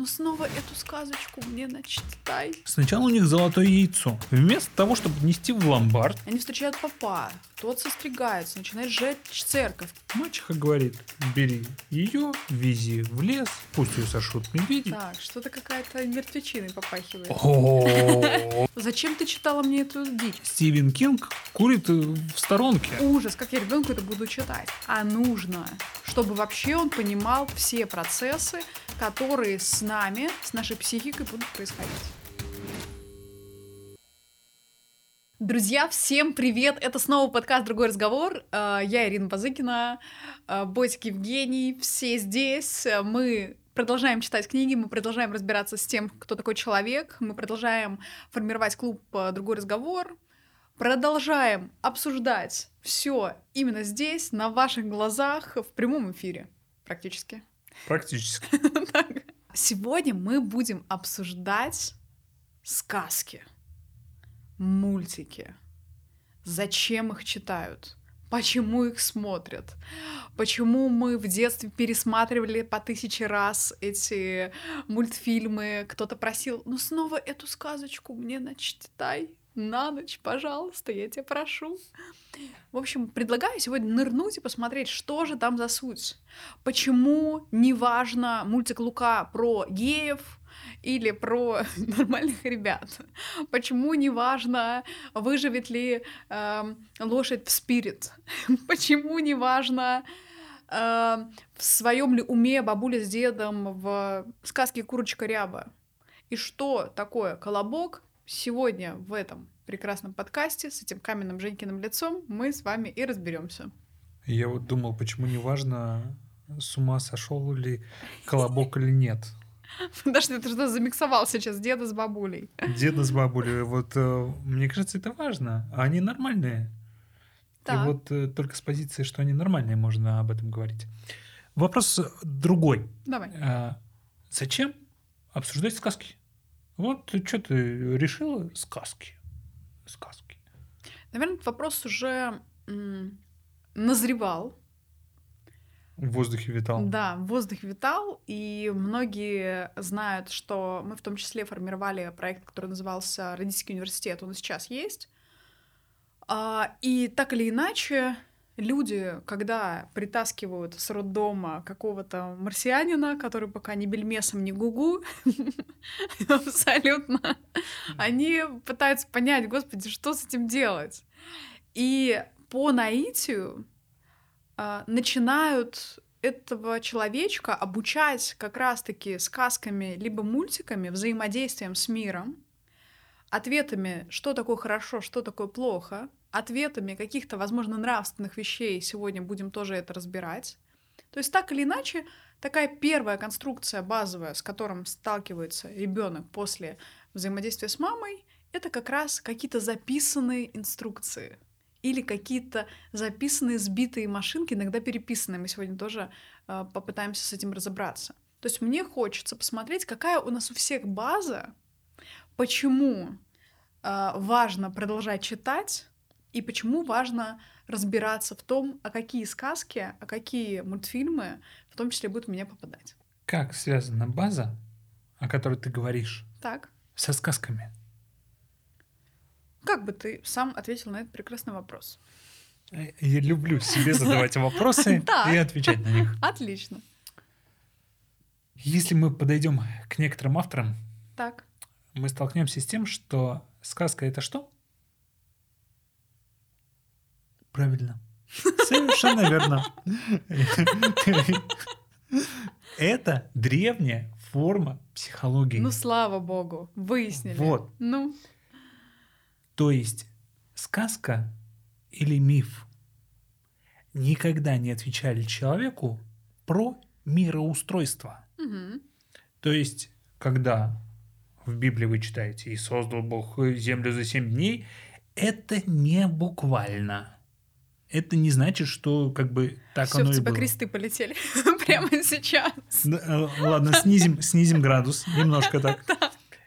ну снова эту сказочку мне начитай. Сначала у них золотое яйцо. Вместо того, чтобы нести в ломбард, Они встречают папа, тот состригается, начинает сжечь церковь. мачеха говорит, бери ее, вези в лес, пусть ее сошут медведи. Так, что-то какая-то мертвечиной попахивает. Зачем ты читала мне эту дичь? Стивен Кинг курит э, в сторонке. Ужас, как я ребенку это буду читать. А нужно, чтобы вообще он понимал все процессы, которые с нами, с нашей психикой будут происходить. Друзья, всем привет! Это снова подкаст «Другой разговор». Э, Я Ирина Базыкина, э, Ботик Евгений, все здесь. Мы продолжаем читать книги, мы продолжаем разбираться с тем, кто такой человек, мы продолжаем формировать клуб э, «Другой разговор», продолжаем обсуждать все именно здесь, на ваших глазах, в прямом эфире практически. Практически. Сегодня мы будем обсуждать сказки, мультики, зачем их читают, почему их смотрят, почему мы в детстве пересматривали по тысяче раз эти мультфильмы, кто-то просил, ну снова эту сказочку мне начитай на ночь, пожалуйста, я тебя прошу. В общем, предлагаю сегодня нырнуть и посмотреть, что же там за суть. Почему неважно мультик Лука про геев или про нормальных ребят? Почему неважно, выживет ли эм, лошадь в спирит? Почему неважно, эм, в своем ли уме бабуля с дедом в сказке «Курочка ряба»? И что такое колобок? Сегодня в этом прекрасном подкасте с этим каменным Женькиным лицом мы с вами и разберемся. Я вот думал, почему не важно, с ума сошел ли колобок или нет. Подожди, ты что замиксовал сейчас деда с бабулей? Деда с бабулей, вот э, мне кажется, это важно. А Они нормальные. Так. И вот э, только с позиции, что они нормальные, можно об этом говорить. Вопрос другой. Давай. А, зачем обсуждать сказки? Вот что ты решила? Сказки. Сказки. Наверное, этот вопрос уже назревал. В воздухе витал. Да, в воздухе витал, и многие знают, что мы в том числе формировали проект, который назывался «Родительский университет», он и сейчас есть. А, И так или иначе, люди, когда притаскивают с роддома какого-то марсианина, который пока ни бельмесом, ни гугу, абсолютно, они пытаются понять, господи, что с этим делать. И по наитию а, начинают этого человечка обучать как раз-таки сказками либо мультиками, взаимодействием с миром, ответами, что такое хорошо, что такое плохо, ответами каких-то, возможно, нравственных вещей. Сегодня будем тоже это разбирать. То есть так или иначе, такая первая конструкция базовая, с которым сталкивается ребенок после взаимодействия с мамой, это как раз какие-то записанные инструкции или какие-то записанные сбитые машинки, иногда переписанные. Мы сегодня тоже э, попытаемся с этим разобраться. То есть мне хочется посмотреть, какая у нас у всех база, почему э, важно продолжать читать и почему важно разбираться в том, а какие сказки, а какие мультфильмы в том числе будут меня попадать. Как связана база, о которой ты говоришь, Так, со сказками? как бы ты сам ответил на этот прекрасный вопрос? Э, Я люблю себе задавать вопросы и отвечать на них. Отлично. Если мы подойдем к некоторым авторам, Так, мы столкнемся с тем, что сказка это что? Правильно. Совершенно верно. Это древняя форма психологии. ну слава богу, выяснили. Вот. Ну, То есть сказка или миф никогда не отвечали человеку про мироустройство. мгм. То есть, когда в Библии вы читаете «И создал Бог землю за семь дней», это не буквально. Это не значит, что как бы так Всё, оно и было. кресты полетели прямо сейчас. Да, э, Ладно, снизим, снизим градус немножко так.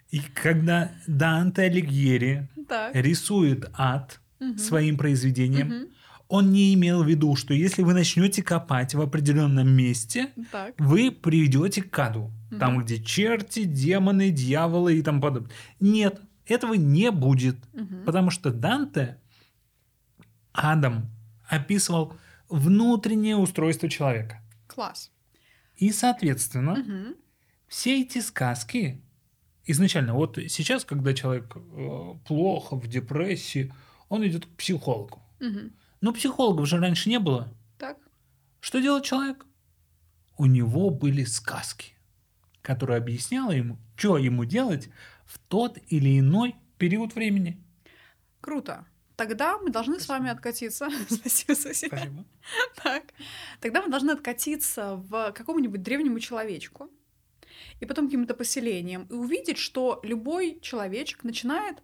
И когда Данте Алигьери рисует ад своим произведением. Он не имел в виду, что если вы начнете копать в определенном месте, Так. вы приведете к аду. Мгм. Там, где черти, демоны, дьяволы и тому подобное. Нет, этого не будет. Мгм. Потому что Данте, Адам, описывал внутреннее устройство человека. Класс. И, соответственно, Мгм. все эти сказки изначально, вот сейчас, когда человек э, плохо, в депрессии, он идет к психологу. Мгм. Но психологов же раньше не было. Так. Что делал человек? У него были сказки, которые объясняли ему, что ему делать в тот или иной период времени. Круто. Тогда мы должны с вами откатиться. Спасибо, спасибо. Спасибо. Так. Тогда мы должны откатиться в какому-нибудь древнему человечку и потом каким-то поселениям и увидеть, что любой человечек начинает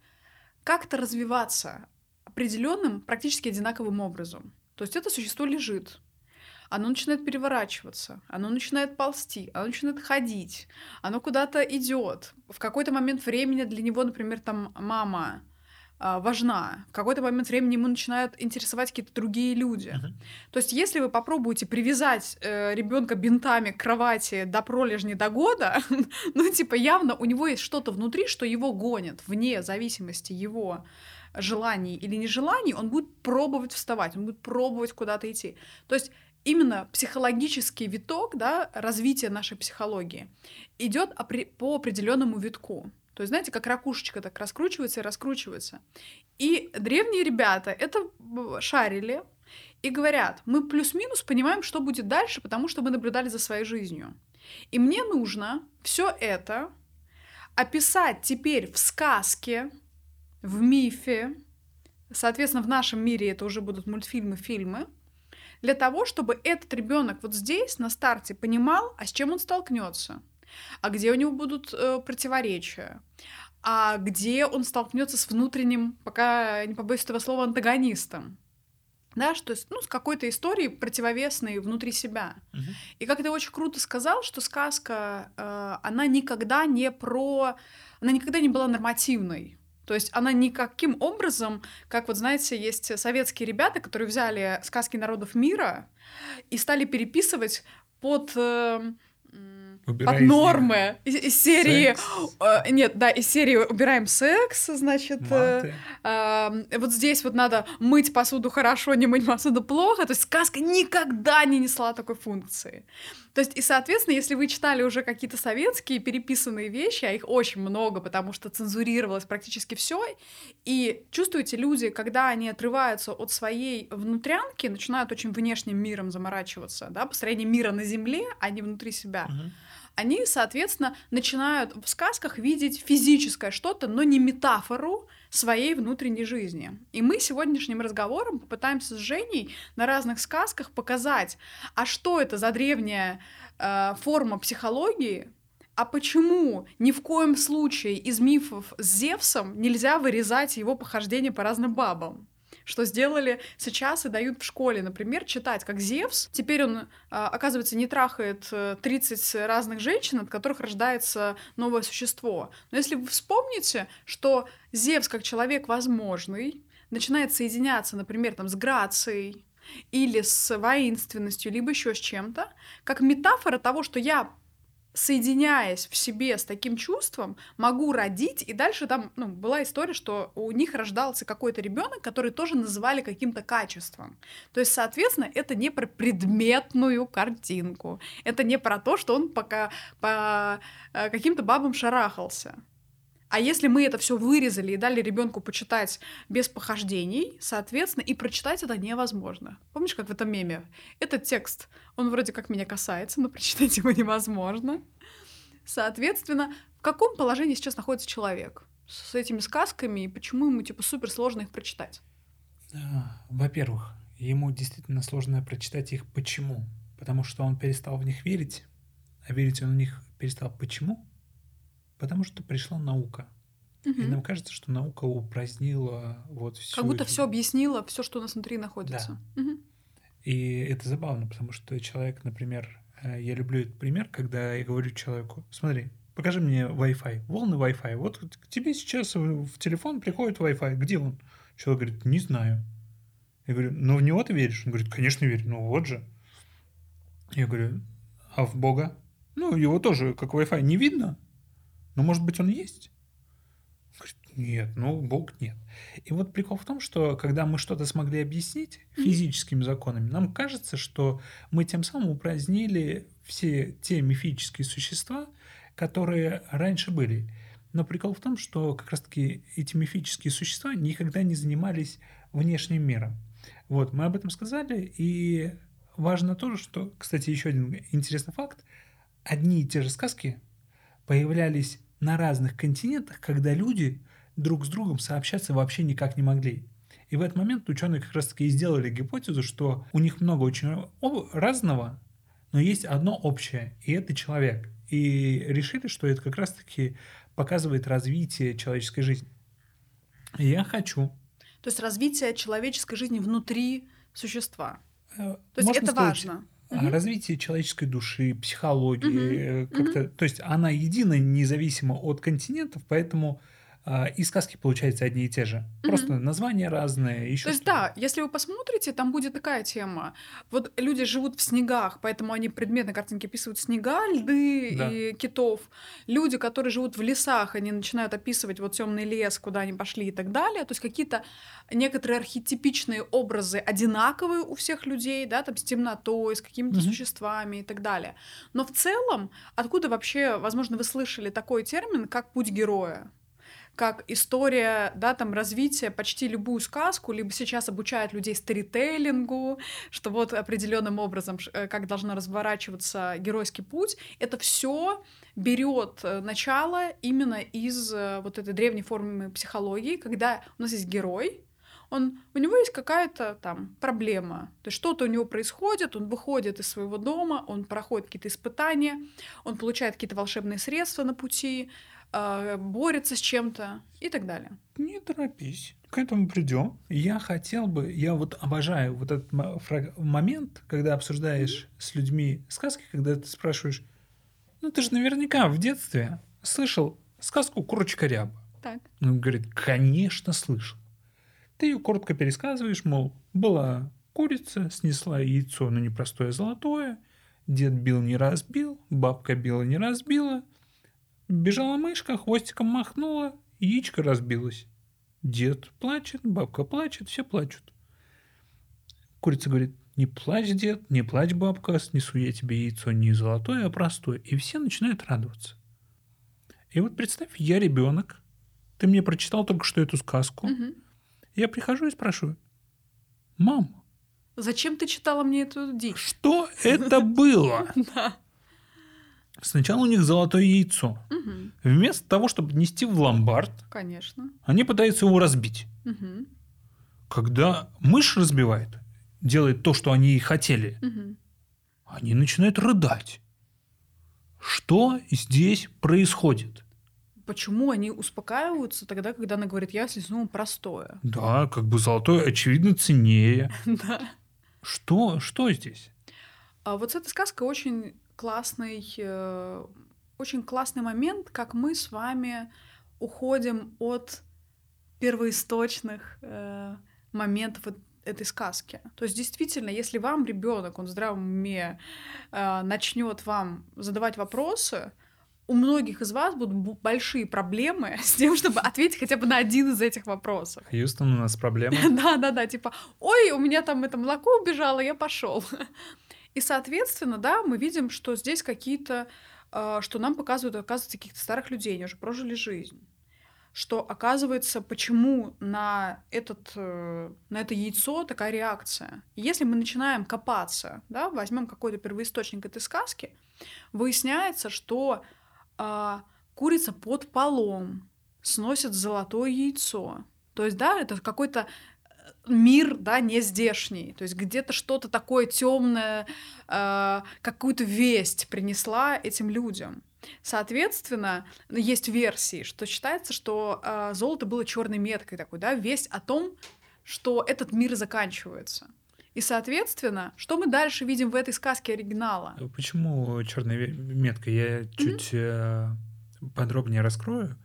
как-то развиваться определенным, практически одинаковым образом. То есть это существо лежит, оно начинает переворачиваться, оно начинает ползти, оно начинает ходить, оно куда-то идет. В какой-то момент времени для него, например, там мама а, важна. В какой-то момент времени ему начинают интересовать какие-то другие люди. Мгм. То есть, если вы попробуете привязать ребенка бинтами к кровати до пролежни до года, ну, типа, явно у него есть что-то внутри, что его гонит, вне зависимости его желаний или нежеланий, он будет пробовать вставать, он будет пробовать куда-то идти. То есть, именно психологический виток да, развития нашей психологии идет по определенному витку. То есть, знаете, как ракушечка так раскручивается и раскручивается. И древние ребята это шарили и говорят, мы плюс-минус понимаем, что будет дальше, потому что мы наблюдали за своей жизнью. И мне нужно все это описать теперь в сказке, в мифе, соответственно, в нашем мире это уже будут мультфильмы, фильмы, для того, чтобы этот ребенок вот здесь, на старте, понимал, а с чем он столкнется, а где у него будут э, противоречия, а где он столкнется с внутренним, пока не побоюсь этого слова, антагонистом. Да, что есть, ну, с какой-то историей противовесной внутри себя. Мгм. И как ты очень круто сказал, что сказка, э, она никогда не про... Она никогда не была нормативной. То есть она никаким образом, как вот знаете, есть советские ребята, которые взяли сказки народов мира и стали переписывать под... э, из них нормы из, из серии э, нет да из серии убираем секс значит э. Ам, вот здесь вот надо мыть посуду хорошо, не мыть посуду плохо. То есть сказка никогда не несла такой функции. То есть, и, соответственно, если вы читали уже какие-то советские переписанные вещи, а их очень много, потому что цензурировалось практически все, и чувствуете, люди, когда они отрываются от своей внутрянки, начинают очень внешним миром заморачиваться, да, построение мира на земле, а не внутри себя Мгм. Они, соответственно, начинают в сказках видеть физическое что-то, но не метафору своей внутренней жизни. И мы сегодняшним разговором попытаемся с Женей на разных сказках показать, а что это за древняя э, форма психологии, а почему ни в коем случае из мифов с Зевсом нельзя вырезать его похождения по разным бабам? Что сделали сейчас и дают в школе, например, читать, как Зевс. Теперь он, а, оказывается, не трахает э, 30 разных женщин, от которых рождается новое существо. Но если вы вспомните, что Зевс, как человек возможный, начинает соединяться, например, там, с грацией, или с воинственностью, либо еще с чем-то, как метафора того, что я соединяясь в себе с таким чувством, могу родить, и дальше там ну, была история, что у них рождался какой-то ребенок, который тоже называли каким-то качеством. То есть, соответственно, это не про предметную картинку, это не про то, что он пока по э, каким-то бабам шарахался. А если мы это все вырезали и дали ребенку почитать без похождений, соответственно, и прочитать это невозможно. Помнишь, как в этом меме? Этот текст, он вроде как меня касается, но прочитать его невозможно. Соответственно, в каком положении сейчас находится человек с этими сказками и почему ему типа супер сложно их прочитать? Во-первых, ему действительно сложно прочитать их почему. Потому что он перестал в них верить. А верить он в них перестал почему? Потому что пришла наука. И Мгм. нам кажется, что наука упразднила вот все. Как будто все объяснило, все, что у нас внутри находится. Мгм. И это забавно, потому что человек, например, э, я люблю этот пример, когда я говорю человеку, смотри, покажи мне Wi-Fi, волны Wi-Fi. Вот к тебе сейчас в телефон приходит Wi-Fi, где он? Человек говорит, не знаю. Я говорю, ну в него ты веришь? Он говорит, конечно верю, ну вот же. Я говорю, а в Бога? Ну, его тоже, как Wi-Fi, не видно, но, может быть, он есть? Говорит, нет, ну, Бог нет. И вот прикол в том, что когда мы что-то смогли объяснить физическими законами, нам кажется, что мы тем самым упразднили все те мифические существа, которые раньше были. Но прикол в том, что как раз-таки эти мифические существа никогда не занимались внешним миром. Вот, мы об этом сказали, и важно тоже, что, кстати, еще один интересный факт, одни и те же сказки появлялись на разных континентах, когда люди друг с другом сообщаться вообще никак не могли. И в этот момент ученые как раз-таки и сделали гипотезу, что у них много очень разного, но есть одно общее, и это человек. И решили, что это как раз-таки показывает развитие человеческой жизни. И я хочу. То есть развитие человеческой жизни внутри существа. Э, То есть это сказать, важно. Развитие человеческой души, психологии, угу. как-то, угу. то есть она едина, независимо от континентов, поэтому и сказки, получаются одни и те же. Mm-hmm. Просто названия разные. Еще То есть, да, если вы посмотрите, там будет такая тема. Вот люди живут в снегах, поэтому они предмет на картинке описывают снега, льды да. и китов. Люди, которые живут в лесах, они начинают описывать вот темный лес, куда они пошли и так далее. То есть какие-то некоторые архетипичные образы одинаковые у всех людей, да, там с темнотой, с какими-то mm-hmm. существами и так далее. Но в целом, откуда вообще, возможно, вы слышали такой термин, как путь героя? Как история, да, там, развития почти любую сказку, либо сейчас обучают людей сторителлингу, что вот определенным образом, э, как должно разворачиваться геройский путь, это все берет э, начало именно из э, вот этой древней формы психологии, когда у нас есть герой, он, у него есть какая-то там проблема, то есть что-то у него происходит, он выходит из своего дома, он проходит какие-то испытания, он получает какие-то волшебные средства на пути, борется с чем-то и так далее. Не торопись. К этому придем. Я хотел бы, я вот обожаю вот этот момент, когда обсуждаешь mm-hmm. с людьми сказки, когда ты спрашиваешь, ну ты же наверняка в детстве слышал сказку «Курочка ряба». Так. Он говорит, конечно, слышал. Ты ее коротко пересказываешь, мол, была курица, снесла яйцо, но непростое золотое, дед бил, не разбил, бабка била, не разбила – Бежала мышка, хвостиком махнула, яичко разбилось. Дед плачет, бабка плачет, все плачут. Курица говорит, не плачь, дед, не плачь, бабка, снесу я тебе яйцо не золотое, а простое. И все начинают радоваться. И вот представь, я ребенок, ты мне прочитал только что эту сказку. Угу. Я прихожу и спрашиваю, мам, Зачем ты читала мне эту дичь? Что это было? Да. Сначала у них золотое яйцо. Угу. Вместо того, чтобы нести в ломбард, Конечно. они пытаются его разбить. Угу. Когда мышь разбивает, делает то, что они и хотели, угу. они начинают рыдать. Что здесь происходит? Почему они успокаиваются тогда, когда она говорит, я слезну простое? Да, как бы золотое, очевидно, ценнее. Да. Что, что здесь? А вот с этой сказкой очень классный, э, очень классный момент, как мы с вами уходим от первоисточных э, моментов этой сказки. То есть действительно, если вам ребенок, он в здравом уме, э, начнет вам задавать вопросы, у многих из вас будут большие проблемы с тем, чтобы ответить хотя бы на один из этих вопросов. Хьюстон, у нас проблема. Да, да, да, типа, ой, у меня там это молоко убежало, я пошел. И, соответственно, да, мы видим, что здесь какие-то, э, что нам показывают, оказывается, каких-то старых людей, они уже прожили жизнь. Что оказывается, почему на, этот, э, на это яйцо такая реакция. Если мы начинаем копаться, да, возьмем какой-то первоисточник этой сказки, выясняется, что э, курица под полом сносит золотое яйцо. То есть, да, это какой-то мир, да, не здешний. То есть где-то что-то такое темное, э, какую-то весть принесла этим людям. Соответственно, есть версии, что считается, что э, золото было черной меткой такой, да, весть о том, что этот мир заканчивается. И, соответственно, что мы дальше видим в этой сказке оригинала? Почему черная метка? Я чуть mm-hmm. подробнее раскрою.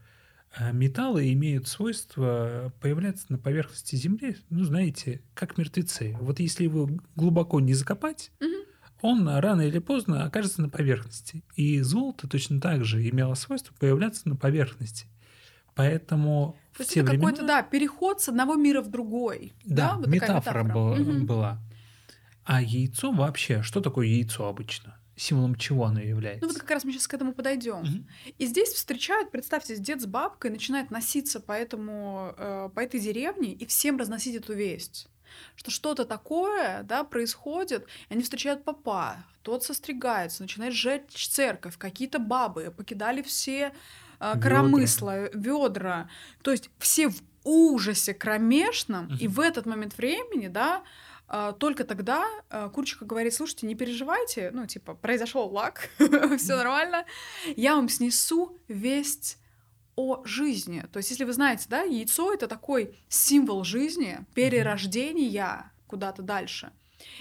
А металлы имеют свойство появляться на поверхности Земли, ну, знаете, как мертвецы. Вот если его глубоко не закопать, Мгм. он рано или поздно окажется на поверхности. И золото точно так же имело свойство появляться на поверхности. Поэтому То в есть те это времена... какой-то, да, переход с одного мира в другой. Да, вот такая метафора, метафора. была, Мгм. была. А яйцо вообще, что такое яйцо обычно? Символом чего оно является? Ну вот как раз мы сейчас к этому подойдем. Мгм. И здесь встречают, представьте, дед с бабкой начинает носиться по, этому, э, по этой деревне и всем разносить эту весть что что-то такое, да, происходит, и они встречают папа, тот состригается, начинает сжечь церковь, какие-то бабы покидали все э, коромысла, ведра, то есть все в ужасе кромешном, и Мгм. в этот момент времени, да, только тогда а, Курчика говорит, слушайте, не переживайте, ну, типа, произошел лак, все нормально, я вам снесу весть о жизни. То есть, если вы знаете, да, яйцо — это такой символ жизни, перерождения куда-то дальше.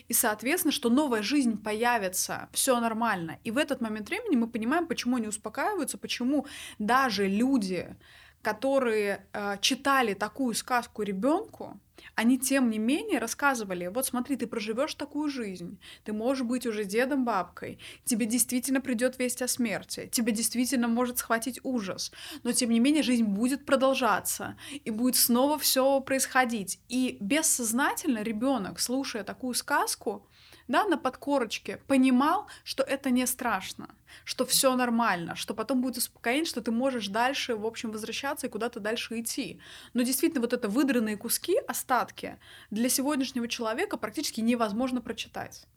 И, соответственно, что новая жизнь появится, все нормально. И в этот момент времени мы понимаем, почему они успокаиваются, почему даже люди, которые э, читали такую сказку ребенку, они тем не менее рассказывали, вот смотри, ты проживешь такую жизнь, ты можешь быть уже дедом, бабкой, тебе действительно придет весть о смерти, тебе действительно может схватить ужас, но тем не менее жизнь будет продолжаться, и будет снова все происходить. И бессознательно ребенок, слушая такую сказку, да, на подкорочке, понимал, что это не страшно, что все нормально, что потом будет успокоение, что ты можешь дальше, в общем, возвращаться и куда-то дальше идти. Но действительно, вот это выдранные куски, остатки, для сегодняшнего человека практически невозможно прочитать.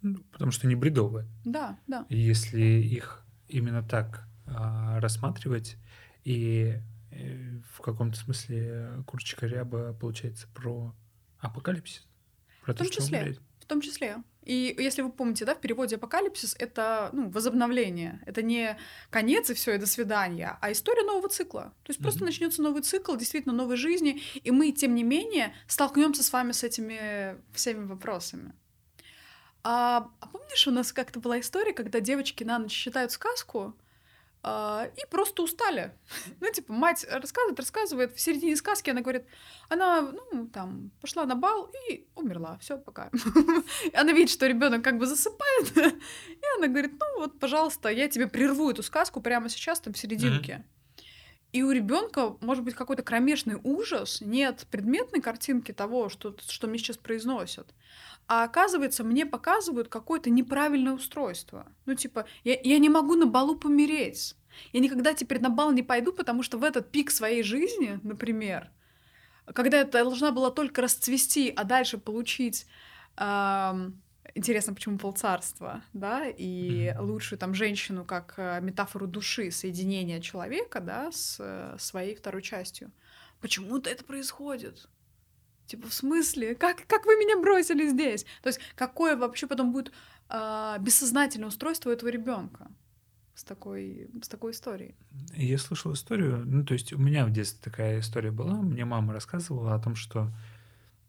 Ну, Потому что они бредовые. Да, да. Если их именно так а, рассматривать, и э, в каком-то смысле курочка ряба получается про апокалипсис, про В то, том что числе. умереть. В том числе. И если вы помните, да, в переводе апокалипсис это ну, возобновление. Это не конец и все, и до свидания, а история нового цикла. То есть просто Мгм. начнется новый цикл, действительно новой жизни, и мы, тем не менее, столкнемся с вами с этими всеми вопросами. А, а помнишь, у нас как-то была история, когда девочки на ночь читают сказку, и просто устали. Ну, типа, мать рассказывает, рассказывает, в середине сказки она говорит, она, ну, там, пошла на бал и умерла, все, пока. Она видит, что ребенок как бы засыпает, и она говорит, ну, вот, пожалуйста, я тебе прерву эту сказку прямо сейчас, там, в серединке. И у ребенка может быть какой-то кромешный ужас, нет предметной картинки того, что, что мне сейчас произносят. А оказывается, мне показывают какое-то неправильное устройство. Ну, типа, я, я не могу на балу помереть. Я никогда теперь на бал не пойду, потому что в этот пик своей жизни, например, когда я должна была только расцвести, а дальше получить ам, интересно, почему полцарства, да, и лучшую там женщину как э, метафору души, соединения человека, да, с э, своей второй частью. Почему-то это происходит. Типа, в смысле? Как, как вы меня бросили здесь? То есть, какое вообще потом будет а, бессознательное устройство этого ребенка с такой, с такой историей? Я слышал историю, ну, то есть у меня в детстве такая история была, мне мама рассказывала о том, что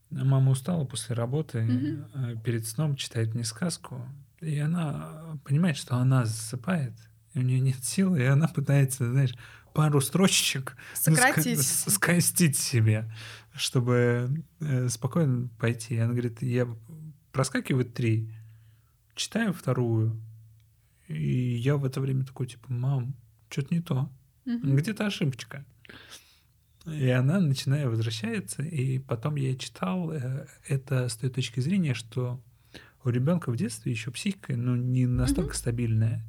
мама устала после работы, э, перед сном читает мне сказку, и она понимает, что она засыпает, и у нее нет силы, и она пытается, знаешь, пару строчек ну, ска- Сократить. с- скостить себе, чтобы э, спокойно пойти. Она говорит, я проскакиваю три, читаю вторую, и я в это время такой, типа, мам, что-то не то, Мгм. где-то ошибочка. И она, начиная, возвращается, и потом я читал э, это с той точки зрения, что у ребенка в детстве еще психика, ну, не настолько стабильная.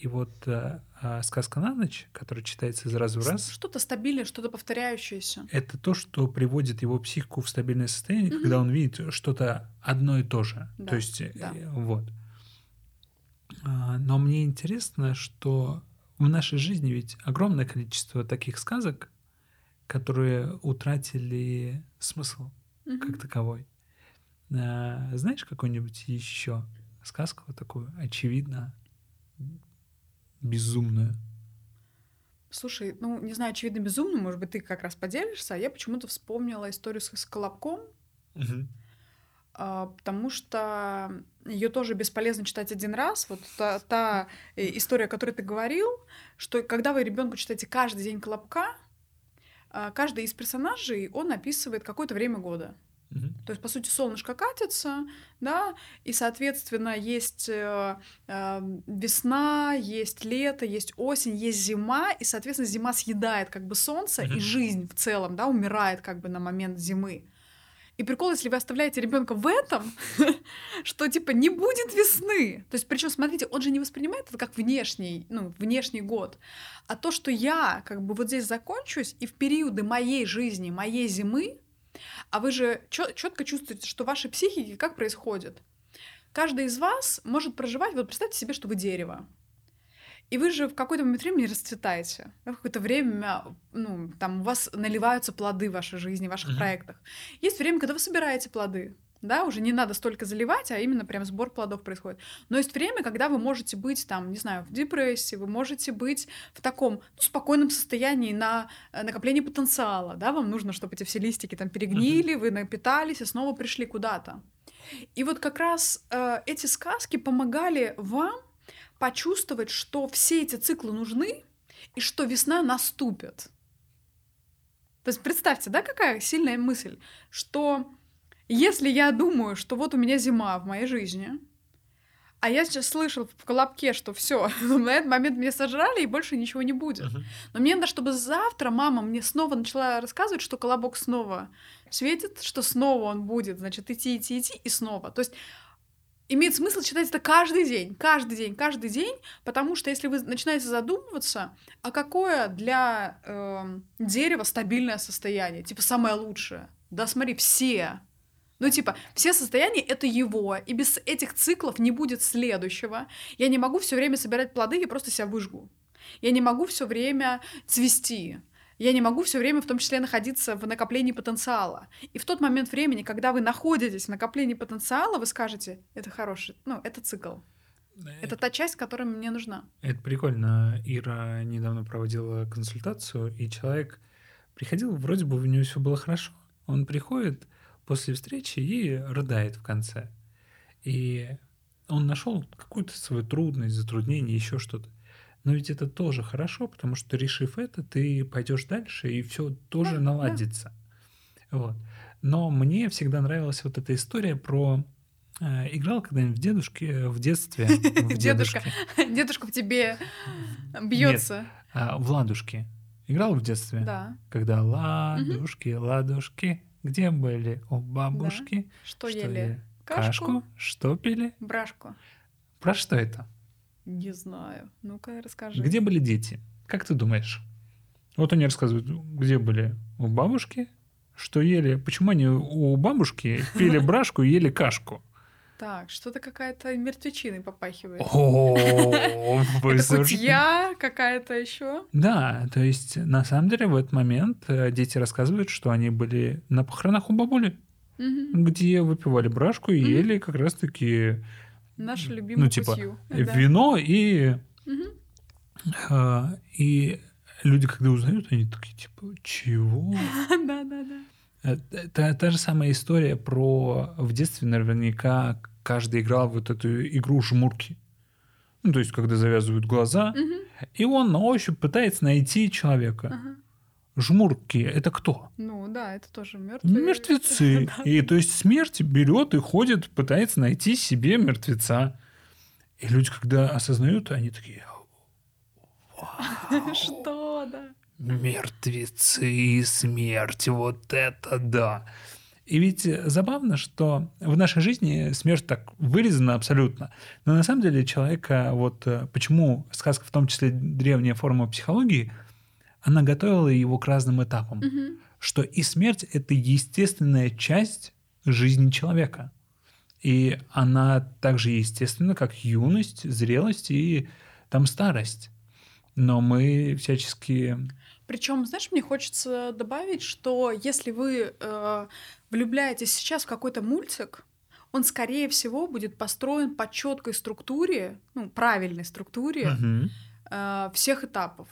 И вот э, а сказка на ночь, которая читается из раза в раз, Что-то стабильное, что-то повторяющееся. это то, что приводит его психику в стабильное состояние, Мгм. когда он видит что-то одно и то же. Да, То есть, э, да. вот. А, Но мне интересно, что в нашей жизни ведь огромное количество таких сказок, которые утратили смысл Мгм. как таковой. А, Знаешь какую-нибудь еще сказку такую, очевидно, безумную? Слушай, ну, не знаю, очевидно, безумно, может быть, ты как раз поделишься, а я почему-то вспомнила историю с, с Колобком. а, потому что ее тоже бесполезно читать один раз. Вот та, та э, история, о которой ты говорил, что когда вы ребенку читаете каждый день Колобка, а, каждый из персонажей, он описывает какое-то время года. Мгм. То есть, по сути, солнышко катится, да, и, соответственно, есть э, э, весна, есть лето, есть осень, есть зима, и, соответственно, зима съедает как бы солнце, и Мгм. жизнь в целом, да, умирает как бы на момент зимы. И прикол, если вы оставляете ребенка в этом, что типа не будет весны. То есть, причем, смотрите, он же не воспринимает это как внешний, ну, внешний год. А то, что я как бы вот здесь закончусь, и в периоды моей жизни, моей зимы, а вы же четко чувствуете, что в вашей психике как происходит. Каждый из вас может проживать, вот представьте себе, что вы дерево. И вы же в какой-то момент времени расцветаете. В какое-то время ну, там, у вас наливаются плоды в вашей жизни, в ваших Мгм. проектах. Есть время, когда вы собираете плоды. Да, уже не надо столько заливать, а именно прям сбор плодов происходит. Но есть время, когда вы можете быть там, не знаю, в депрессии, вы можете быть в таком ну, спокойном состоянии на э, накоплении потенциала, да, вам нужно, чтобы эти все листики там перегнили, вы напитались и снова пришли куда-то. И вот как раз э, эти сказки помогали вам почувствовать, что все эти циклы нужны и что весна наступит. То есть представьте, да, какая сильная мысль, что если я думаю, что вот у меня зима в моей жизни, а я сейчас слышал в колобке, что все, на этот момент меня сожрали и больше ничего не будет. Но мне надо, чтобы завтра мама мне снова начала рассказывать, что колобок снова светит, что снова он будет, значит, идти, идти, идти и снова. То есть имеет смысл читать это каждый день, каждый день, каждый день, потому что если вы начинаете задумываться, а какое для эм, дерева стабильное состояние, типа самое лучшее, да смотри, все, ну, типа, все состояния это его, и без этих циклов не будет следующего. Я не могу все время собирать плоды, я просто себя выжгу. Я не могу все время цвести. Я не могу все время в том числе находиться в накоплении потенциала. И в тот момент времени, когда вы находитесь в накоплении потенциала, вы скажете, это хороший, ну, это цикл. Это та часть, которая мне нужна. Это прикольно. Ира недавно проводила консультацию, и человек приходил, вроде бы у него все было хорошо. Он приходит после встречи и рыдает в конце. И он нашел какую-то свою трудность, затруднение, еще что-то. Но ведь это тоже хорошо, потому что решив это, ты пойдешь дальше, и все тоже Да, да. наладится. Вот. Но мне всегда нравилась вот эта история про э, играл когда-нибудь в дедушке в детстве в Дедушка. Дедушка в тебе бьется. а, в ладушки играл в детстве Да. когда ладушки ладушки где были у бабушки Что, Что ели? ели? Кашку? кашку что пили Брашку? про что это Не знаю. Ну-ка, расскажи. где были дети как ты думаешь вот они рассказывают где были у бабушки что ели почему они у бабушки пили брашку и ели кашку Так, что-то какая-то мертвечиной попахивает. О, кутья какая-то еще. Да, то есть на самом деле в этот момент э, дети рассказывают, что они были на похоронах у бабули, где выпивали брашку и ели как раз-таки Нашу любимую ну, типа, э, Да. вино, и, э, и люди, когда узнают, они такие, типа, чего? Да-да-да. Это та же самая история про в детстве наверняка каждый играл вот эту игру жмурки. Ну, то есть, когда завязывают глаза, Мгм. и он на ощупь пытается найти человека. Ага. Жмурки — это кто? Ну да, это тоже мертвые. Мертвецы. Да. И то есть смерть берет и ходит, пытается найти себе мертвеца. И люди, когда осознают, они такие, Что, да. мертвецы и смерть, вот это да. И ведь забавно, что в нашей жизни смерть так вырезана абсолютно. Но на самом деле человека, вот э, почему сказка, в том числе древняя форма психологии, она готовила его к разным этапам. Мгм. Что и смерть — это естественная часть жизни человека. И она также естественна, как юность, зрелость и там старость. Но мы всячески... Причем, знаешь, мне хочется добавить, что если вы э, влюбляетесь сейчас в какой-то мультик, он, скорее всего, будет построен по четкой структуре, ну, правильной структуре э, всех этапов.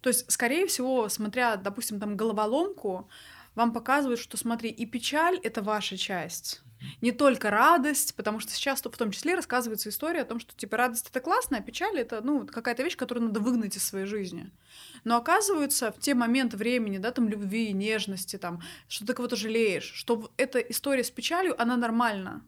То есть, скорее всего, смотря, допустим, там головоломку, вам показывают, что смотри, и печаль это ваша часть. Не только радость, потому что сейчас в том числе рассказывается история о том, что типа радость это классно, а печаль это ну какая-то вещь, которую надо выгнать из своей жизни. Но оказывается, в те моменты времени, да, там любви, нежности, там, что ты кого-то жалеешь, что эта история с печалью, она нормальна.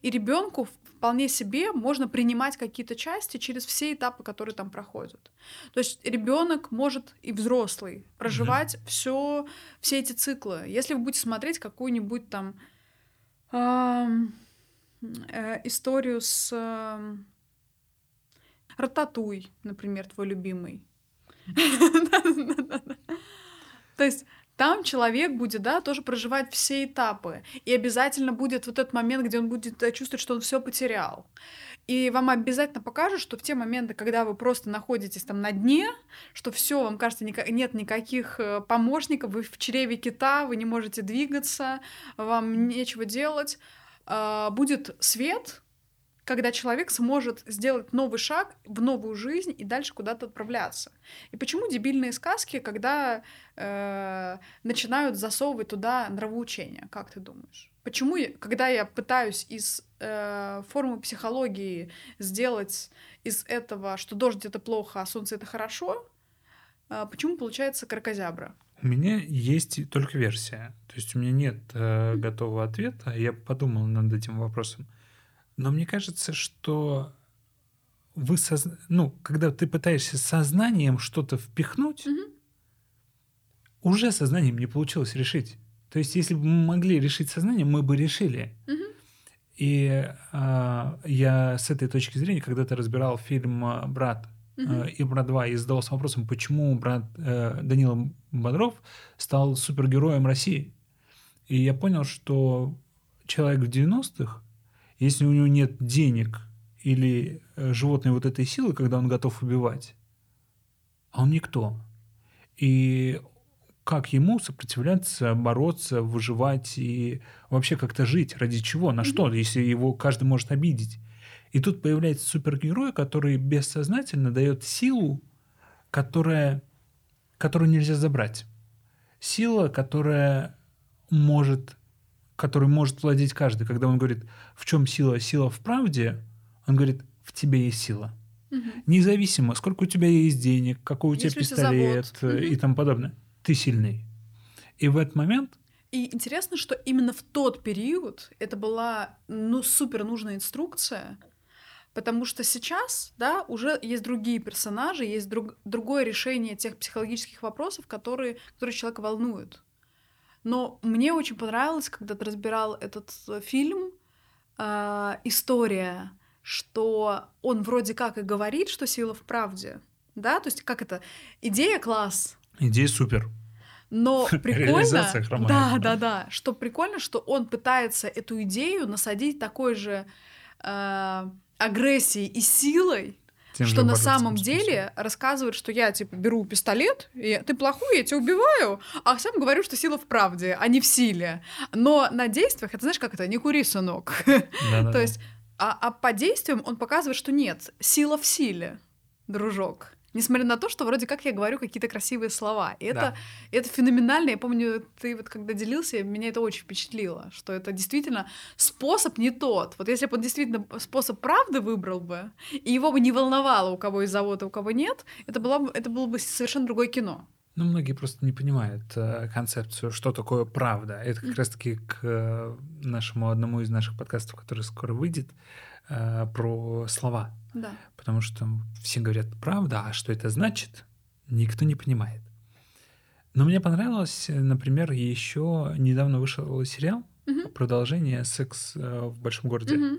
И ребенку вполне себе можно принимать какие-то части через все этапы, которые там проходят. То есть ребенок может и взрослый проживать mm-hmm. все, все эти циклы. Если вы будете смотреть какую-нибудь там э, э, историю с э, Рататуй, например, твой любимый. То есть там человек будет, да, тоже проживать все этапы. И обязательно будет вот этот момент, где он будет э, чувствовать, что он все потерял. И вам обязательно покажут, что в те моменты, когда вы просто находитесь там на дне, что все, вам кажется, нет никаких э, помощников, вы в чреве кита, вы не можете двигаться, вам нечего делать, а, будет свет, когда человек сможет сделать новый шаг в новую жизнь и дальше куда-то отправляться. И почему дебильные сказки, когда э, начинают засовывать туда нравоучения, как ты думаешь? Почему, когда я пытаюсь из э, формы психологии сделать из этого, что дождь это плохо, а солнце это хорошо, э, почему получается кракозябра? У меня есть только версия. То есть у меня нет э, готового ответа. Я подумал над этим вопросом. Но мне кажется, что вы соз... ну, когда ты пытаешься сознанием что-то впихнуть, угу. уже сознанием не получилось решить. То есть, если бы мы могли решить сознанием, мы бы решили. Угу. И э, я с этой точки зрения когда-то разбирал фильм а, «Брат» угу. и «Брат 2» и задался вопросом, почему брат э, Данила Бодров стал супергероем России. И я понял, что человек в 90-х если у него нет денег или э, животной вот этой силы, когда он готов убивать, а он никто. И как ему сопротивляться, бороться, выживать и вообще как-то жить? Ради чего? На что? Если его каждый может обидеть. И тут появляется супергерой, который бессознательно дает силу, которая, которую нельзя забрать. Сила, которая может который может владеть каждый. Когда он говорит, в чем сила? Сила в правде, он говорит, в тебе есть сила. Угу. Независимо, сколько у тебя есть денег, какой у тебя пистолет у и тому подобное. Ты сильный. И в этот момент и интересно, что именно в тот период это была ну супер нужная инструкция, потому что сейчас, да, уже есть другие персонажи, есть друг, другое решение тех психологических вопросов, которые, которые человека волнуют. Но мне очень понравилось, когда ты разбирал этот э, фильм, э, история, что он вроде как и говорит, что сила в правде, да, то есть как это, идея класс. Идея супер. Но прикольно, да, да, да, что прикольно, что он пытается эту идею насадить такой же э, агрессией и силой, тем что на самом деле рассказывает, что я, типа, беру пистолет, и ты плохой, я тебя убиваю, а сам говорю, что сила в правде, а не в силе. Но на действиях, это знаешь, как это, не кури, сынок. То есть, а, а по действиям он показывает, что нет, сила в силе, дружок. Несмотря на то, что вроде как я говорю какие-то красивые слова. И это, да. это феноменально. Я помню, ты вот когда делился, меня это очень впечатлило, что это действительно способ не тот. Вот если бы он действительно способ правды выбрал бы, и его бы не волновало, у кого есть завод, а у кого нет, это, было, это было бы совершенно другое кино. Ну, многие просто не понимают э, концепцию, что такое правда. Это как раз-таки к э, нашему одному из наших подкастов, который скоро выйдет, э, про слова. Да. Потому что все говорят правда, а что это значит, никто не понимает. Но мне понравилось, например, еще недавно вышел сериал угу. продолжение Секс э, в большом городе. Угу.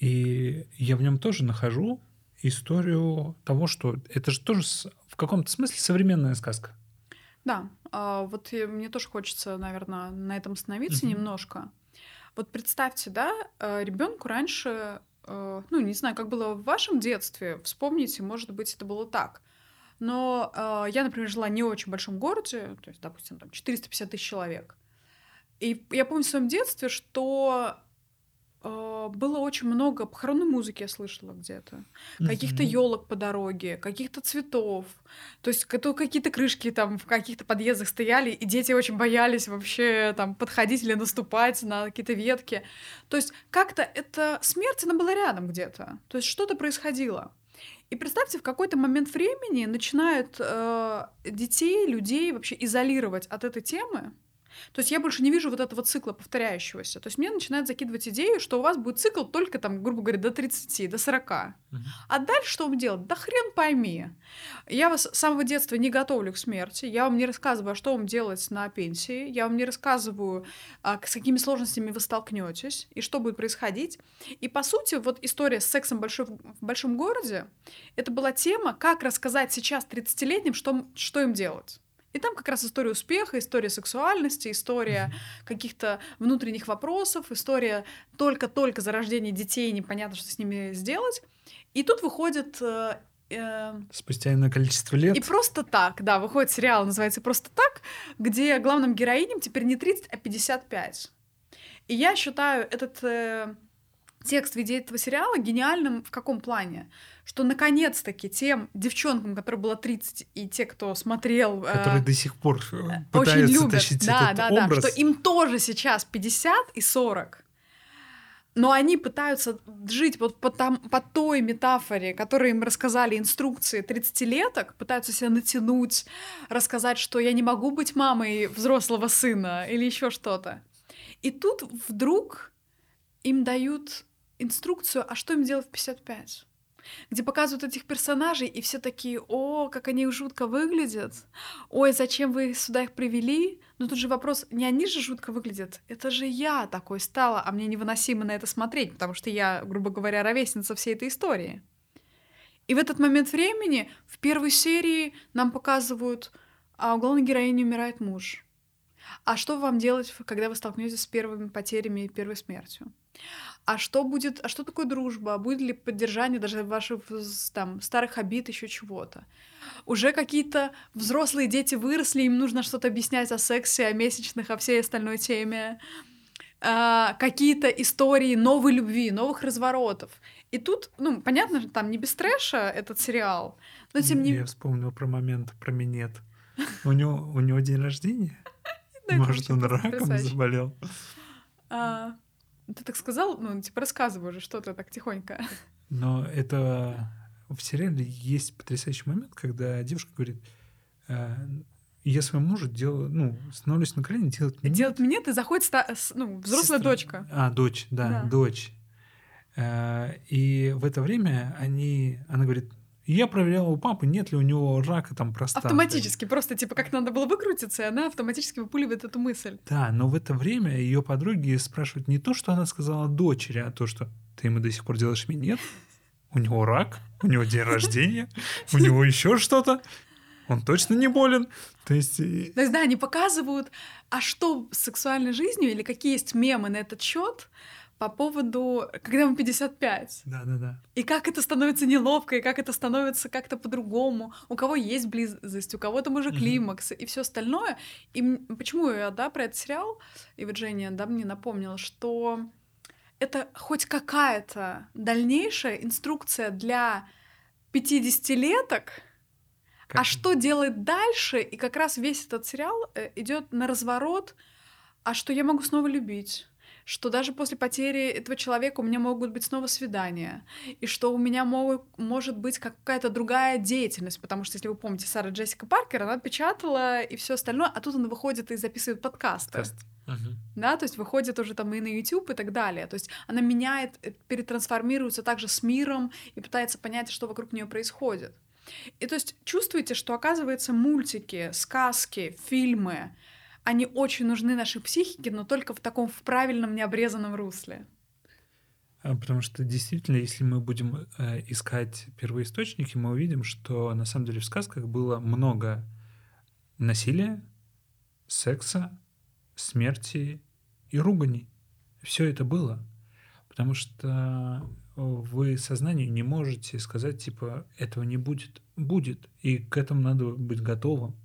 И я в нем тоже нахожу историю того, что это же тоже в каком-то смысле современная сказка. Да, а, вот мне тоже хочется, наверное, на этом остановиться угу. немножко. Вот представьте, да, э, ребенку раньше ну, не знаю, как было в вашем детстве, вспомните, может быть, это было так. Но э, я, например, жила не очень большом городе, то есть, допустим, там 450 тысяч человек. И я помню в своем детстве, что э, было очень много похоронной музыки, я слышала где-то. Каких-то елок по дороге, каких-то цветов. То есть ка- то какие-то крышки там в каких-то подъездах стояли, и дети очень боялись вообще там подходить или наступать на какие-то ветки. То есть как-то эта смерть, она была рядом где-то. То есть что-то происходило. И представьте, в какой-то момент времени начинают э, детей, людей вообще изолировать от этой темы. То есть я больше не вижу вот этого цикла повторяющегося. То есть мне начинают закидывать идею, что у вас будет цикл только там, грубо говоря, до 30, до 40. Мгм. А дальше что вам делать? Да хрен пойми. Я вас с самого детства не готовлю к смерти, я вам не рассказываю, а что вам делать на пенсии, я вам не рассказываю, а, с какими сложностями вы столкнетесь и что будет происходить. И по сути, вот история с сексом большой- в большом городе, это была тема, как рассказать сейчас 30-летним, что, что им делать. И там как раз история успеха, история сексуальности, история каких-то внутренних вопросов, история только-только зарождения детей, непонятно, что с ними сделать. И тут выходит... э, э, Спустя иное количество лет. и просто так, да, выходит сериал, называется «Просто так», где главным героиням теперь не 30, а 55. И я считаю этот э, текст в виде этого сериала гениальным в каком плане? Что наконец-таки тем девчонкам, которым было 30, и те, кто смотрел... э, которые до сих пор э, очень пытаются любят, тащить да, этот да, образ. да, что им тоже сейчас 50 и 40. Но они пытаются жить вот по, там, по той метафоре, которую им рассказали инструкции 30-леток, пытаются себя натянуть, рассказать, что я не могу быть мамой взрослого сына или еще что-то. И тут вдруг им дают инструкцию, а что им делать в 55 где показывают этих персонажей, и все такие, о, как они жутко выглядят, ой, зачем вы сюда их привели? Но тут же вопрос, не они же жутко выглядят, это же я такой стала, а мне невыносимо на это смотреть, потому что я, грубо говоря, ровесница всей этой истории. И в этот момент времени в первой серии нам показывают, а у главной героини умирает муж. А что вам делать, когда вы столкнетесь с первыми потерями и первой смертью? А что будет, а что такое дружба? Будет ли поддержание даже ваших там старых обид, еще чего-то? Уже какие-то взрослые дети выросли, им нужно что-то объяснять о сексе, о месячных, о всей остальной теме. А, какие-то истории новой любви, новых разворотов. И тут, ну, понятно, что там не без трэша этот сериал, но тем не Я вспомнил про момент про минет. У него, у него день рождения? Может, он раком заболел? Ты так сказал, ну, типа, рассказывай уже что-то так тихонько. Но это в сериале есть потрясающий момент, когда девушка говорит, «Э, я своему мужу делаю, ну, становлюсь на колени, делать минет». Делать мне ты заходит ста- ну, взрослая Сестра. дочка. А, дочь, да, Да. дочь. Э, И в это время они, она говорит, я проверяла у папы, нет ли у него рака там простаты. Автоматически, просто типа как надо было выкрутиться, и она автоматически выпуливает эту мысль. Да, но в это время ее подруги спрашивают не то, что она сказала дочери, а то, что ты ему до сих пор делаешь минет, у него рак, у него день рождения, у него еще что-то, он точно не болен. То есть, и- То есть, да, они показывают, а что с сексуальной жизнью, или какие есть мемы на этот счет по поводу, когда ему 55. да-да-да. И как это становится неловко, и как это становится как-то по-другому. У кого есть близость, у кого там уже климакс и все остальное. И почему я, да, про этот сериал, и Virginia, да, мне напомнила, что это хоть какая-то дальнейшая инструкция для 50-леток, а Как- что делать дальше? И как раз весь этот сериал идет на разворот, а что я могу снова любить, что даже после потери этого человека у меня могут быть снова свидания, и что у меня могут, может быть какая-то другая деятельность, потому что, если вы помните, Сара Джессика Паркер, она печатала и все остальное, а тут она выходит и записывает подкасты. Подкаст. Мгм. Да, то есть выходит уже там и на YouTube и так далее. То есть она меняет, э, перетрансформируется также с миром и пытается понять, что вокруг нее происходит. И то есть чувствуете, что, оказывается, мультики, сказки, фильмы, они очень нужны нашей психике, но только в таком в правильном необрезанном русле. А, Потому что действительно, если мы будем э, искать первоисточники, мы увидим, что на самом деле в сказках было много насилия, секса, смерти и руганий. Все это было. Потому что вы сознанию не можете сказать, типа, этого не будет. Будет. И к этому надо быть готовым.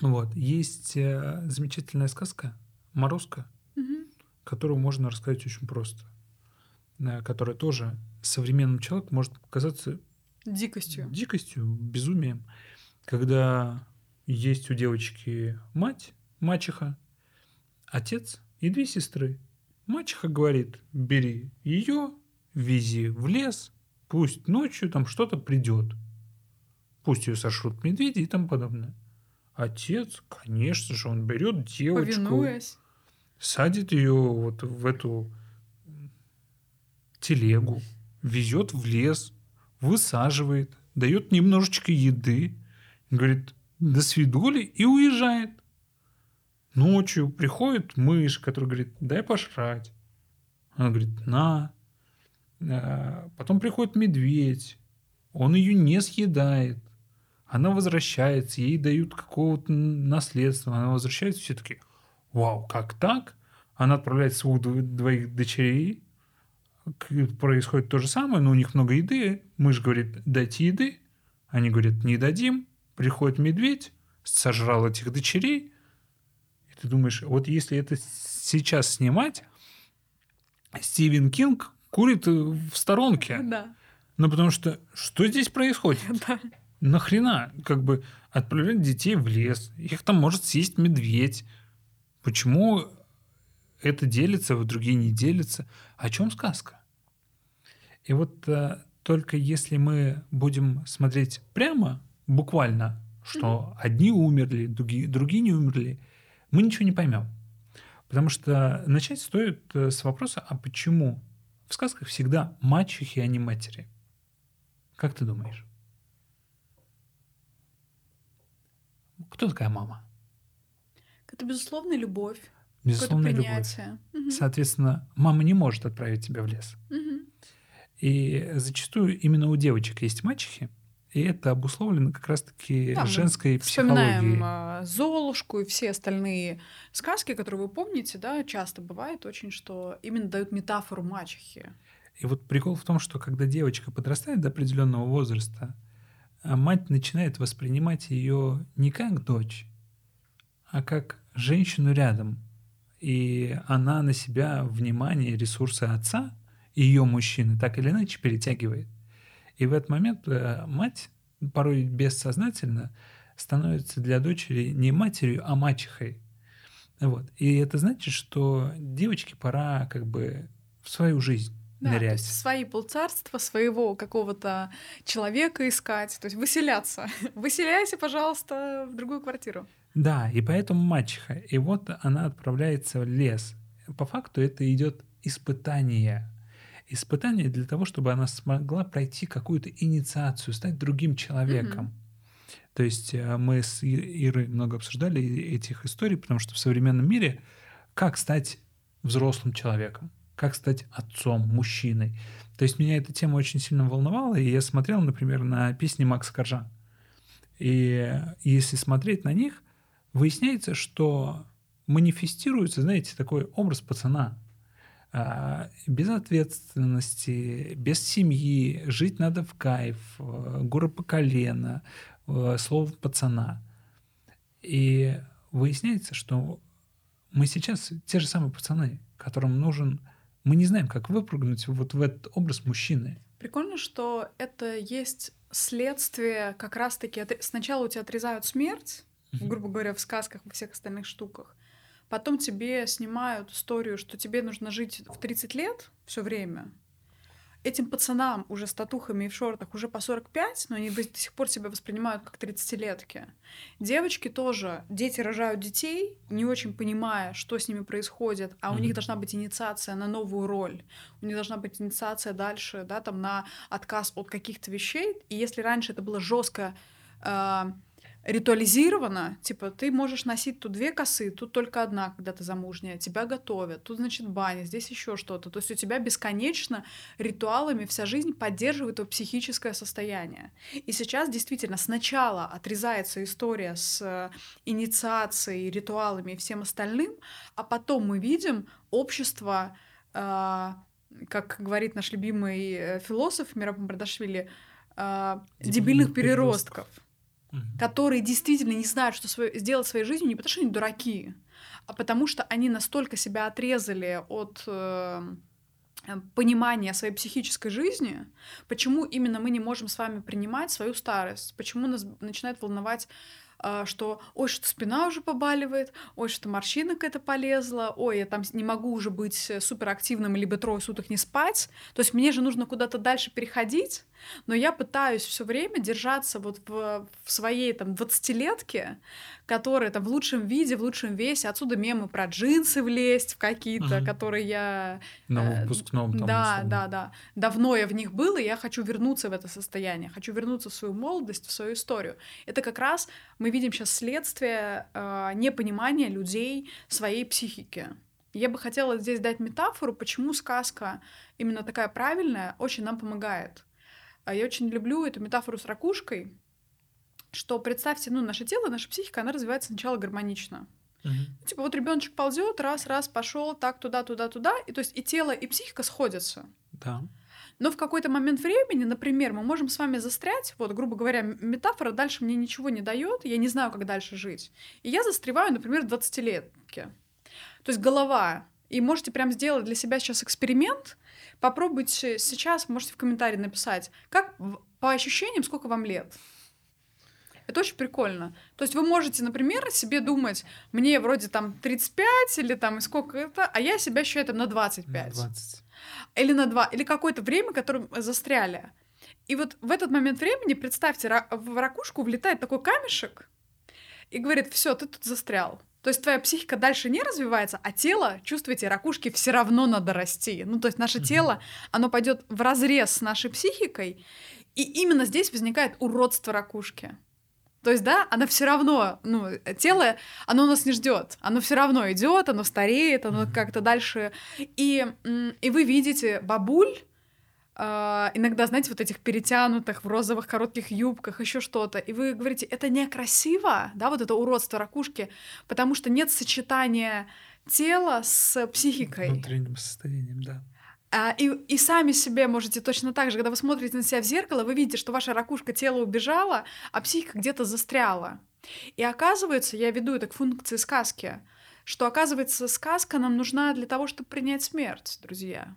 Вот. Есть э, замечательная сказка «Морозко», Мгм. которую можно рассказать очень просто. э, которая тоже современному человеку может казаться Дикостью. дикостью, безумием, когда есть у девочки мать, мачеха, отец и две сестры. Мачеха говорит, бери ее, вези в лес, пусть ночью там что-то придет. Пусть ее сожрут медведи и тому подобное. Отец, конечно же, он берет девочку, Повинуясь. садит ее вот в эту телегу, везет в лес, высаживает, дает немножечко еды, говорит, до свидули и уезжает. Ночью приходит мышь, которая говорит, дай пожрать. Она говорит, на. А, Потом приходит медведь, он ее не съедает. Она возвращается, ей дают какого-то наследства, она возвращается, все таки вау, как так? Она отправляет своих дво- двоих дочерей, происходит то же самое, но у них много еды. Мышь говорит, дайте еды. Они говорят, не дадим. Приходит медведь, сожрал этих дочерей. И ты думаешь, вот если это сейчас снимать, Стивен Кинг курит в сторонке. Да. Ну, потому что что здесь происходит? Да. Нахрена? Как бы отправлять детей в лес. Их там может съесть медведь. Почему это делится, а другие не делятся? О чем сказка? И вот э, только если мы будем смотреть прямо, буквально, что одни умерли, другие, другие не умерли, мы ничего не поймем. Потому что начать стоит э, с вопроса, а почему в сказках всегда мачехи, а не матери? Как ты думаешь? Кто такая мама? Это безусловная любовь. Безусловно, какое-то любовь. Мгм. Соответственно, мама не может отправить тебя в лес. Мгм. И зачастую именно у девочек есть мачехи, и это обусловлено как раз-таки Да, женской Вспоминаем психологией. а, Золушку и все остальные сказки, которые вы помните, да, часто бывает очень, что именно дают метафору мачехи. И вот прикол в том, что когда девочка подрастает до определенного возраста, а мать начинает воспринимать ее не как дочь, а как женщину рядом. И она на себя внимание, ресурсы отца ее мужчины так или иначе перетягивает. И в этот момент э, мать, порой бессознательно, становится для дочери не матерью, а мачехой. Вот. И это значит, что девочке пора как бы в свою жизнь Да, то нырять. есть свои полцарства, своего какого-то человека искать, то есть выселяться. Выселяйся, пожалуйста, в другую квартиру. Да, и поэтому мачеха. И вот она отправляется в лес. По факту это идет испытание. Испытание для того, чтобы она смогла пройти какую-то инициацию, стать другим человеком. То есть э, мы с Ирой много обсуждали этих историй, потому что в современном мире как стать взрослым человеком, как стать отцом, мужчиной. То есть меня эта тема очень сильно волновала, и я смотрел, например, на песни Макса Коржа. И если смотреть на них, выясняется, что манифестируется, знаете, такой образ пацана. А, Без ответственности, без семьи, жить надо в кайф, э, горы по колено, э, слово пацана. И выясняется, что мы сейчас те же самые пацаны, которым нужен... Мы не знаем, как выпрыгнуть вот в этот образ мужчины. Прикольно, что это есть следствие как раз-таки... отре- Сначала у тебя отрезают смерть, грубо говоря, в сказках, во всех остальных штуках. Потом тебе снимают историю, что тебе нужно жить в 30 лет все время. Этим пацанам уже с татухами и в шортах уже по 45, но они до сих пор себя воспринимают как 30-летки. Девочки тоже, дети рожают детей, не очень понимая, что с ними происходит, а у Мгм. них должна быть инициация на новую роль. У них должна быть инициация дальше, да, там на отказ от каких-то вещей. И если раньше это было жестко э, ритуализировано, типа ты можешь носить тут две косы, тут только одна, когда ты замужняя, тебя готовят, тут, значит, баня, здесь еще что-то. То есть у тебя бесконечно ритуалами вся жизнь поддерживает твое психическое состояние. И сейчас действительно сначала отрезается история с э, инициацией, ритуалами и всем остальным, а потом мы видим общество, э, как говорит наш любимый э, философ Мираб Мардашвили, э, Дебильных дебильных переростков. переростков Мгм. которые действительно не знают, что свое- сделать своей жизнью, не потому что они дураки, а потому что они настолько себя отрезали от э, понимание своей психической жизни, почему именно мы не можем с вами принимать свою старость, почему нас начинает волновать что ой, что спина уже побаливает, ой, что морщина какая-то полезла, ой, я там не могу уже быть суперактивным, либо трое суток не спать. То есть мне же нужно куда-то дальше переходить, но я пытаюсь все время держаться вот в, в своей там 20-летке, которая там в лучшем виде, в лучшем весе. Отсюда мемы про джинсы влезть в какие-то, угу. которые я... На э, выпускном там. Да, условно. да, да. Давно я в них был, и я хочу вернуться в это состояние. Хочу вернуться в свою молодость, в свою историю. Это как раз мы видим сейчас следствие э, непонимания людей своей психики. Я бы хотела здесь дать метафору, почему сказка именно такая правильная очень нам помогает. А я очень люблю эту метафору с ракушкой, что представьте, ну, наше тело, наша психика, она развивается сначала гармонично. Угу. Типа вот ребеночек ползет, раз, раз, пошел, так, туда, туда, туда, и то есть и тело, и психика сходятся. Да. Но в какой-то момент времени, например, мы можем с вами застрять, вот, грубо говоря, метафора дальше мне ничего не дает, я не знаю, как дальше жить. И я застреваю, например, в 20-летке. То есть голова. И можете прям сделать для себя сейчас эксперимент, Попробуйте сейчас, можете в комментарии написать, как по ощущениям, сколько вам лет. Это очень прикольно. То есть вы можете, например, себе думать, мне вроде там 35 или там сколько это, а я себя ощущаю там на 25. На 20. Или на 2, или какое-то время, которое застряли. И вот в этот момент времени, представьте, в ракушку влетает такой камешек и говорит, все, ты тут застрял. То есть твоя психика дальше не развивается, а тело, чувствуете, ракушки все равно надо расти. Ну, то есть наше mm-hmm. тело, оно пойдет в разрез с нашей психикой, и именно здесь возникает уродство ракушки. То есть, да, она все равно, ну, тело, оно нас не ждет, оно все равно идет, оно стареет, оно как-то дальше. И, и вы видите бабуль, Uh, иногда, знаете, вот этих перетянутых в розовых коротких юбках, еще что-то, и вы говорите, это некрасиво, да, вот это уродство ракушки, потому что нет сочетания тела с психикой. Внутренним состоянием, да. Uh, и, и сами себе можете точно так же, когда вы смотрите на себя в зеркало, вы видите, что ваша ракушка тела убежала, а психика где-то застряла. И оказывается, я веду это к функции сказки, что оказывается, сказка нам нужна для того, чтобы принять смерть, друзья.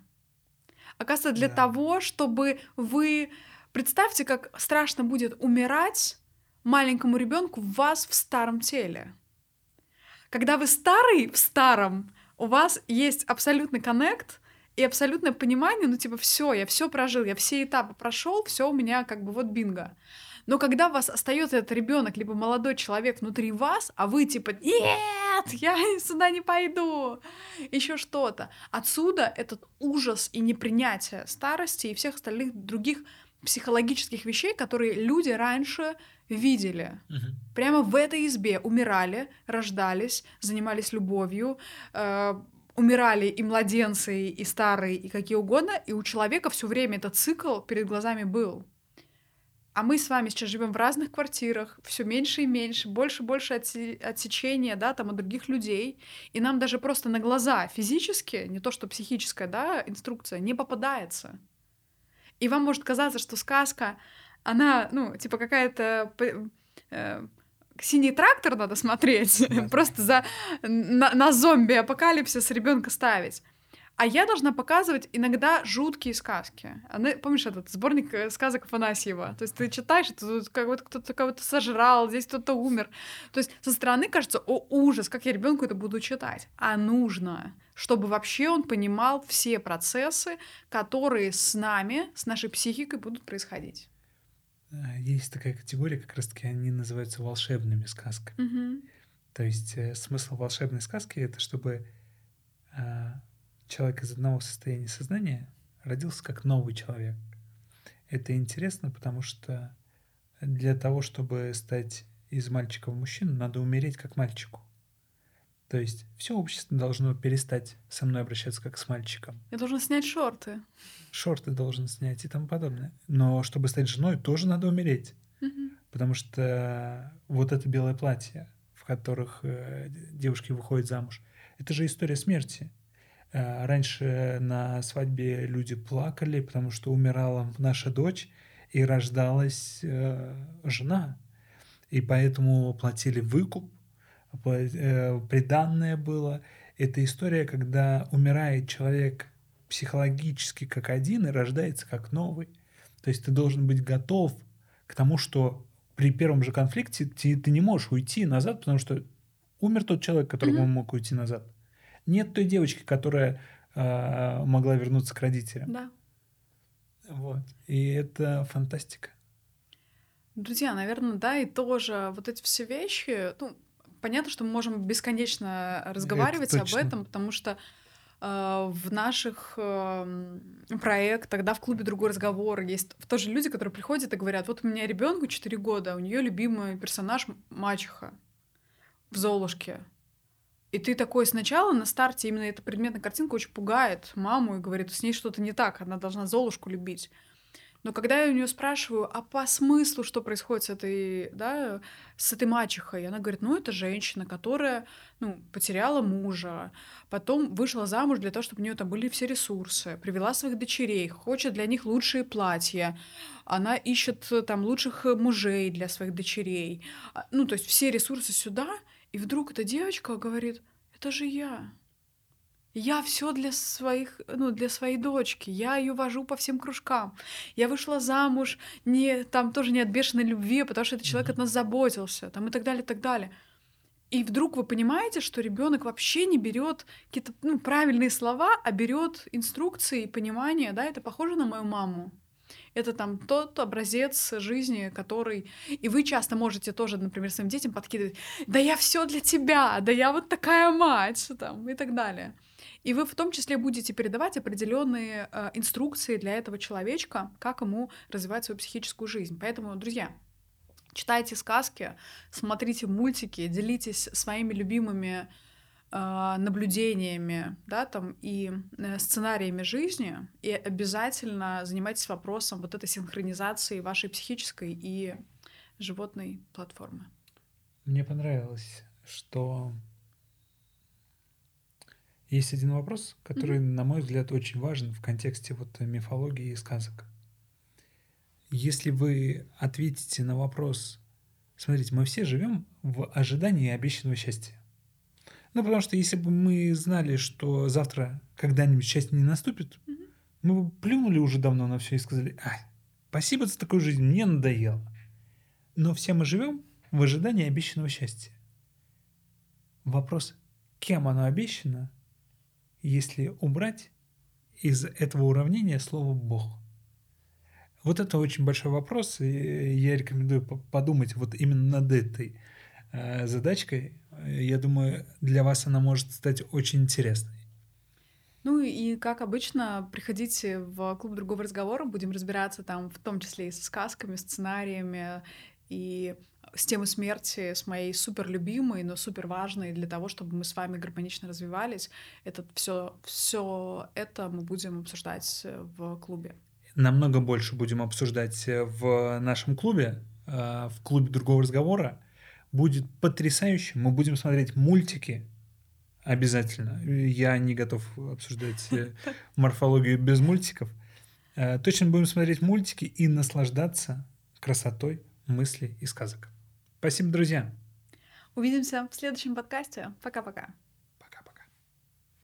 Оказывается, для да. того, чтобы вы... Представьте, как страшно будет умирать маленькому ребенку в вас в старом теле. Когда вы старый в старом, у вас есть абсолютный коннект и абсолютное понимание, ну типа все, я все прожил, я все этапы прошел, все у меня как бы вот бинго. Но когда у вас остается этот ребенок, либо молодой человек внутри вас, а вы типа нет, я сюда не пойду, еще что-то. Отсюда этот ужас и непринятие старости и всех остальных других психологических вещей, которые люди раньше видели. Угу. Прямо в этой избе умирали, рождались, занимались любовью, э, умирали и младенцы, и старые, и какие угодно, и у человека все время этот цикл перед глазами был. А мы с вами сейчас живем в разных квартирах, все меньше и меньше, больше и больше отсечения, да, там от других людей, и нам даже просто на глаза физически, не то что психическая, да, инструкция, не попадается. И вам может казаться, что сказка, она, ну, типа какая-то э, синий трактор надо смотреть, просто за на, на зомби-апокалипсис ребенка ставить. А я должна показывать иногда жуткие сказки. Она, помнишь этот сборник э, сказок Афанасьева? То есть ты читаешь, тут кого-то кто-то кого-то сожрал, здесь кто-то умер. То есть со стороны кажется, о, ужас, как я ребенку это буду читать. А нужно, чтобы вообще он понимал все процессы, которые с нами, с нашей психикой будут происходить. Э, есть такая категория, как раз-таки они называются волшебными сказками. Угу. То есть э, смысл волшебной сказки это чтобы э, человек из одного состояния сознания родился как новый человек. Это интересно, потому что для того, чтобы стать из мальчика в мужчину, надо умереть как мальчику. То есть все общество должно перестать со мной обращаться как с мальчиком. Я должен снять шорты. Шорты должен снять и тому подобное. Но чтобы стать женой, тоже надо умереть. Угу. Потому что вот это белое платье, в которых э, девушки выходят замуж, это же история смерти. Э, раньше на свадьбе люди плакали, потому что умирала наша дочь и рождалась э, жена. И поэтому платили выкуп, приданное было. Это история, когда умирает человек психологически как один и рождается как новый. То есть ты должен быть готов к тому, что при первом же конфликте ты, ты не можешь уйти назад, потому что умер тот человек, которому mm-hmm. мог уйти назад. Нет той девочки, которая э, могла вернуться к родителям. Да. Вот. И это фантастика. Друзья, наверное, да, и тоже вот эти все вещи, ну, понятно, что мы можем бесконечно разговаривать об этом, потому что э, в наших э, проектах, да, в клубе другой разговор есть тоже люди, которые приходят и говорят, вот у меня ребенку 4 года, у нее любимый персонаж мачеха в Золушке. И ты такой сначала на старте именно эта предметная картинка очень пугает маму и говорит, с ней что-то не так, она должна Золушку любить. Но когда я у нее спрашиваю, а по смыслу, что происходит с этой, да, с этой мачехой, она говорит, ну, это женщина, которая, ну, потеряла мужа, потом вышла замуж для того, чтобы у нее там были все ресурсы, привела своих дочерей, хочет для них лучшие платья, она ищет там лучших мужей для своих дочерей, а, ну, то есть все ресурсы сюда, и вдруг эта девочка говорит, это же я. Я все для своих, ну, для своей дочки. Я ее вожу по всем кружкам. Я вышла замуж не там тоже не от бешеной любви, а потому что этот человек от нас заботился, там и так далее, и так далее. И вдруг вы понимаете, что ребенок вообще не берет какие-то ну, правильные слова, а берет инструкции и понимание, да, это похоже на мою маму. Это там тот образец жизни, который... И вы часто можете тоже, например, своим детям подкидывать, да я все для тебя, да я вот такая мать, там, и так далее. И вы в том числе будете передавать определенные э, инструкции для этого человечка, как ему развивать свою психическую жизнь. Поэтому, друзья, читайте сказки, смотрите мультики, делитесь своими любимыми э, наблюдениями, да, там и э, сценариями жизни, и обязательно занимайтесь вопросом вот этой синхронизации вашей психической и животной платформы. Мне понравилось, что есть один вопрос, который, mm-hmm. на мой взгляд, очень важен в контексте вот мифологии и сказок. Если вы ответите на вопрос, смотрите, мы все живем в ожидании обещанного счастья. Ну, потому что если бы мы знали, что завтра когда-нибудь счастье не наступит, mm-hmm. мы бы плюнули уже давно на все и сказали, а, спасибо за такую жизнь, мне надоело. Но все мы живем в ожидании обещанного счастья. Вопрос, кем оно обещано, если убрать из этого уравнения слово «бог». Вот это очень большой вопрос, и я рекомендую подумать вот именно над этой э, задачкой. Я думаю, для вас она может стать очень интересной. Ну и, как обычно, приходите в клуб другого разговора, будем разбираться там в том числе и со сказками, сценариями и с темой смерти, с моей супер любимой, но супер важной для того, чтобы мы с вами гармонично развивались. Это все, все это мы будем обсуждать в клубе. Намного больше будем обсуждать в нашем клубе, э, в клубе другого разговора. Будет потрясающе. Мы будем смотреть мультики, Обязательно. Я не готов обсуждать э, морфологию без мультиков. Э, точно будем смотреть мультики и наслаждаться красотой мыслей и сказок. Спасибо, друзья. Увидимся в следующем подкасте. Пока-пока.